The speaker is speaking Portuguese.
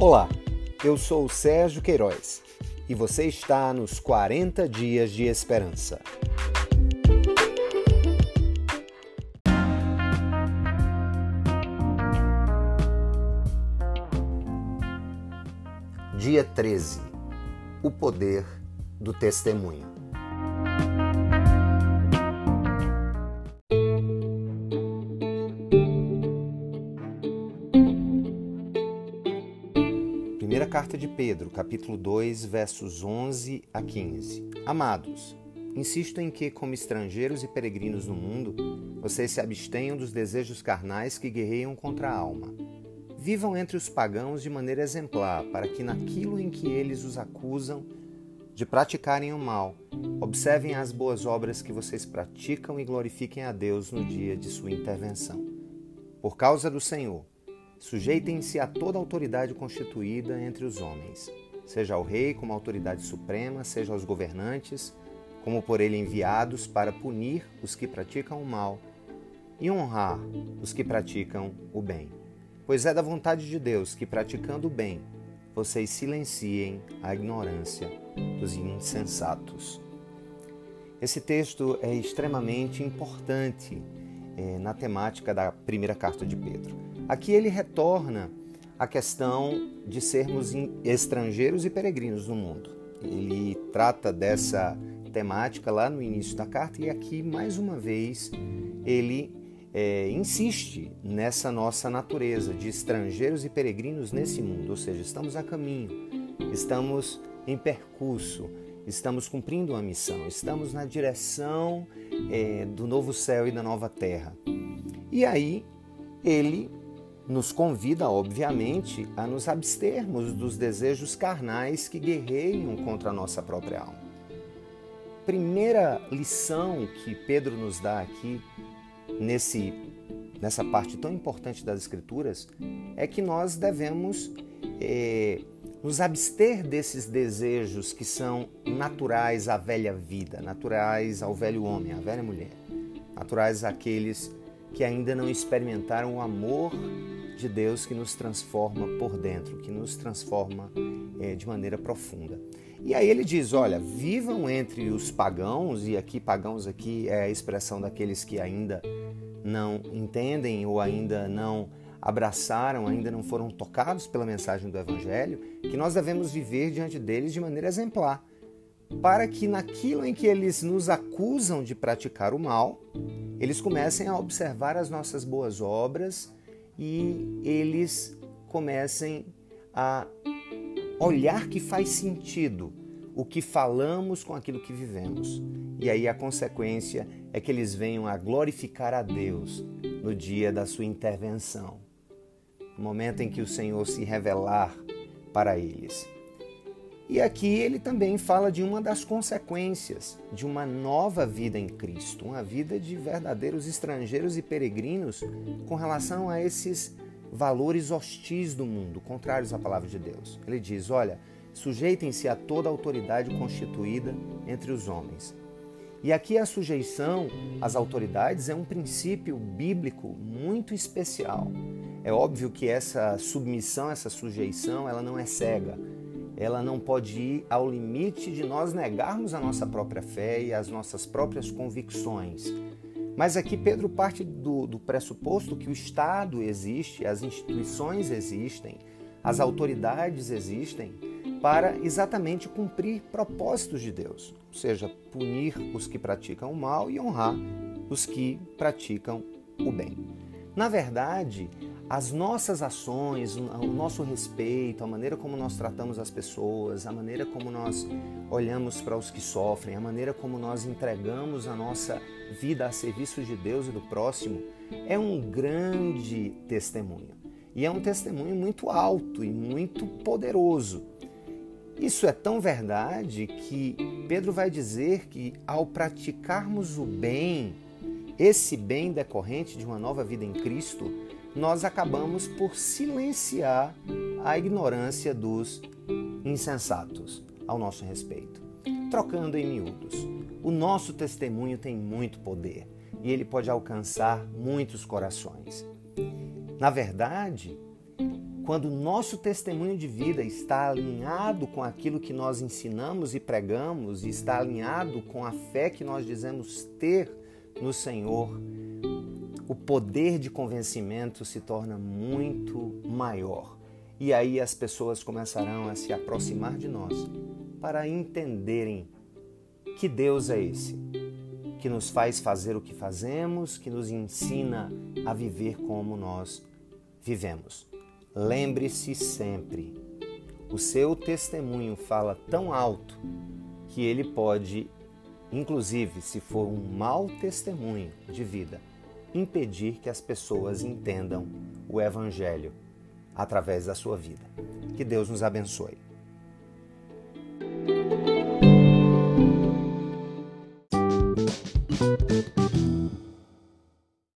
Olá, eu sou o Sérgio Queiroz e você está nos 40 Dias de Esperança. Dia 13 O poder do testemunho. Primeira carta de Pedro, capítulo 2, versos 11 a 15. Amados, insisto em que, como estrangeiros e peregrinos no mundo, vocês se abstenham dos desejos carnais que guerreiam contra a alma. Vivam entre os pagãos de maneira exemplar, para que naquilo em que eles os acusam de praticarem o mal, observem as boas obras que vocês praticam e glorifiquem a Deus no dia de sua intervenção. Por causa do Senhor, Sujeitem-se a toda autoridade constituída entre os homens, seja ao rei como autoridade suprema, seja aos governantes, como por ele enviados para punir os que praticam o mal e honrar os que praticam o bem. Pois é da vontade de Deus que, praticando o bem, vocês silenciem a ignorância dos insensatos. Esse texto é extremamente importante é, na temática da primeira carta de Pedro. Aqui ele retorna à questão de sermos estrangeiros e peregrinos no mundo. Ele trata dessa temática lá no início da carta e aqui, mais uma vez, ele é, insiste nessa nossa natureza de estrangeiros e peregrinos nesse mundo, ou seja, estamos a caminho, estamos em percurso, estamos cumprindo uma missão, estamos na direção é, do novo céu e da nova terra. E aí ele nos convida, obviamente, a nos abstermos dos desejos carnais que guerreiam contra a nossa própria alma. Primeira lição que Pedro nos dá aqui, nesse, nessa parte tão importante das Escrituras, é que nós devemos é, nos abster desses desejos que são naturais à velha vida, naturais ao velho homem, à velha mulher, naturais àqueles que ainda não experimentaram o amor de Deus que nos transforma por dentro, que nos transforma é, de maneira profunda. E aí ele diz, olha, vivam entre os pagãos, e aqui pagãos aqui é a expressão daqueles que ainda não entendem ou ainda não abraçaram, ainda não foram tocados pela mensagem do Evangelho, que nós devemos viver diante deles de maneira exemplar, para que naquilo em que eles nos acusam de praticar o mal, eles comecem a observar as nossas boas obras e eles comecem a olhar que faz sentido o que falamos com aquilo que vivemos. E aí a consequência é que eles venham a glorificar a Deus no dia da sua intervenção, no momento em que o Senhor se revelar para eles. E aqui ele também fala de uma das consequências de uma nova vida em Cristo, uma vida de verdadeiros estrangeiros e peregrinos com relação a esses valores hostis do mundo, contrários à palavra de Deus. Ele diz: olha, sujeitem-se a toda autoridade constituída entre os homens. E aqui a sujeição às autoridades é um princípio bíblico muito especial. É óbvio que essa submissão, essa sujeição, ela não é cega ela não pode ir ao limite de nós negarmos a nossa própria fé e as nossas próprias convicções. Mas aqui Pedro parte do, do pressuposto que o Estado existe, as instituições existem, as autoridades existem para exatamente cumprir propósitos de Deus, ou seja, punir os que praticam o mal e honrar os que praticam o bem. Na verdade, as nossas ações, o nosso respeito, a maneira como nós tratamos as pessoas, a maneira como nós olhamos para os que sofrem, a maneira como nós entregamos a nossa vida a serviço de Deus e do próximo, é um grande testemunho. E é um testemunho muito alto e muito poderoso. Isso é tão verdade que Pedro vai dizer que ao praticarmos o bem, esse bem decorrente de uma nova vida em Cristo, nós acabamos por silenciar a ignorância dos insensatos ao nosso respeito. Trocando em miúdos, o nosso testemunho tem muito poder e ele pode alcançar muitos corações. Na verdade, quando o nosso testemunho de vida está alinhado com aquilo que nós ensinamos e pregamos, e está alinhado com a fé que nós dizemos ter no Senhor, o poder de convencimento se torna muito maior. E aí as pessoas começarão a se aproximar de nós para entenderem que Deus é esse, que nos faz fazer o que fazemos, que nos ensina a viver como nós vivemos. Lembre-se sempre, o seu testemunho fala tão alto que ele pode, inclusive se for um mau testemunho de vida, impedir que as pessoas entendam o Evangelho através da sua vida. Que Deus nos abençoe.